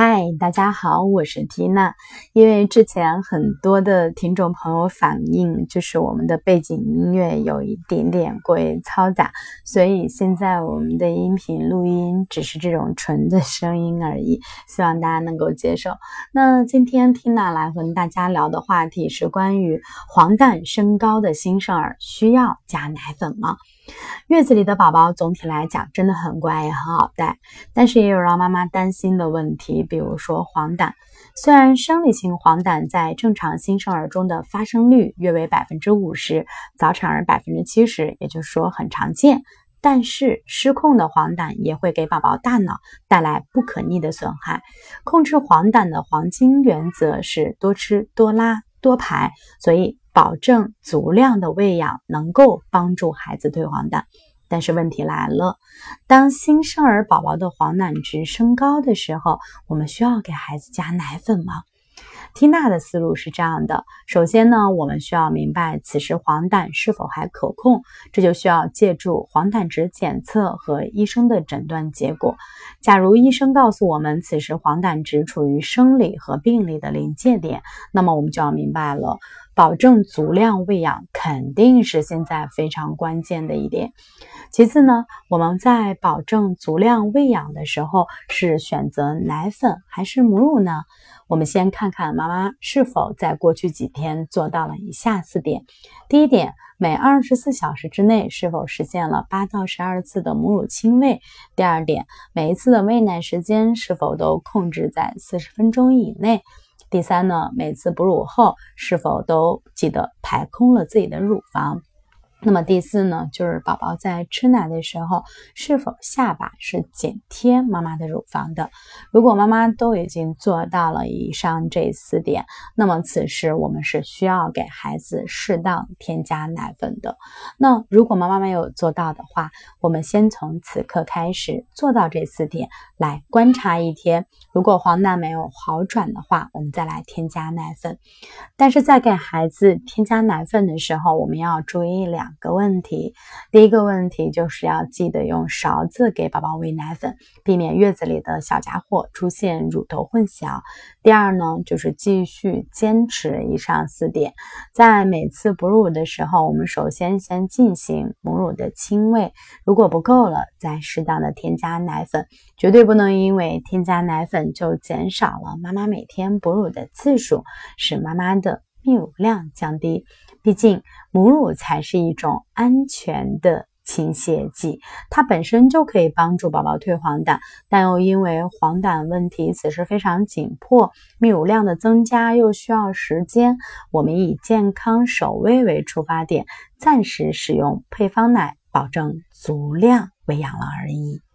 嗨，大家好，我是缇娜。因为之前很多的听众朋友反映，就是我们的背景音乐有一点点过于嘈杂，所以现在我们的音频录音只是这种纯的声音而已，希望大家能够接受。那今天缇娜来和大家聊的话题是关于黄疸升高的新生儿需要加奶粉吗？月子里的宝宝总体来讲真的很乖，也很好带，但是也有让妈妈担心的问题，比如说黄疸。虽然生理性黄疸在正常新生儿中的发生率约为百分之五十，早产儿百分之七十，也就是说很常见，但是失控的黄疸也会给宝宝大脑带来不可逆的损害。控制黄疸的黄金原则是多吃多拉多排，所以。保证足量的喂养能够帮助孩子退黄疸，但是问题来了，当新生儿宝宝的黄疸值升高的时候，我们需要给孩子加奶粉吗？缇娜的思路是这样的：首先呢，我们需要明白此时黄疸是否还可控，这就需要借助黄疸值检测和医生的诊断结果。假如医生告诉我们此时黄疸值处于生理和病理的临界点，那么我们就要明白了，保证足量喂养肯定是现在非常关键的一点。其次呢，我们在保证足量喂养的时候，是选择奶粉还是母乳呢？我们先看看妈妈是否在过去几天做到了以下四点：第一点，每二十四小时之内是否实现了八到十二次的母乳亲喂；第二点，每一次的喂奶时间是否都控制在四十分钟以内；第三呢，每次哺乳后是否都记得排空了自己的乳房。那么第四呢，就是宝宝在吃奶的时候，是否下巴是紧贴妈妈的乳房的？如果妈妈都已经做到了以上这四点，那么此时我们是需要给孩子适当添加奶粉的。那如果妈妈没有做到的话，我们先从此刻开始做到这四点，来观察一天。如果黄疸没有好转的话，我们再来添加奶粉。但是在给孩子添加奶粉的时候，我们要注意两。两个问题，第一个问题就是要记得用勺子给宝宝喂奶粉，避免月子里的小家伙出现乳头混淆。第二呢，就是继续坚持以上四点，在每次哺乳的时候，我们首先先进行母乳的亲喂，如果不够了，再适当的添加奶粉，绝对不能因为添加奶粉就减少了妈妈每天哺乳的次数，使妈妈的泌乳量降低。毕竟，母乳才是一种安全的清泻剂，它本身就可以帮助宝宝退黄疸，但又因为黄疸问题此时非常紧迫，泌乳量的增加又需要时间，我们以健康首位为出发点，暂时使用配方奶，保证足量喂养了而已。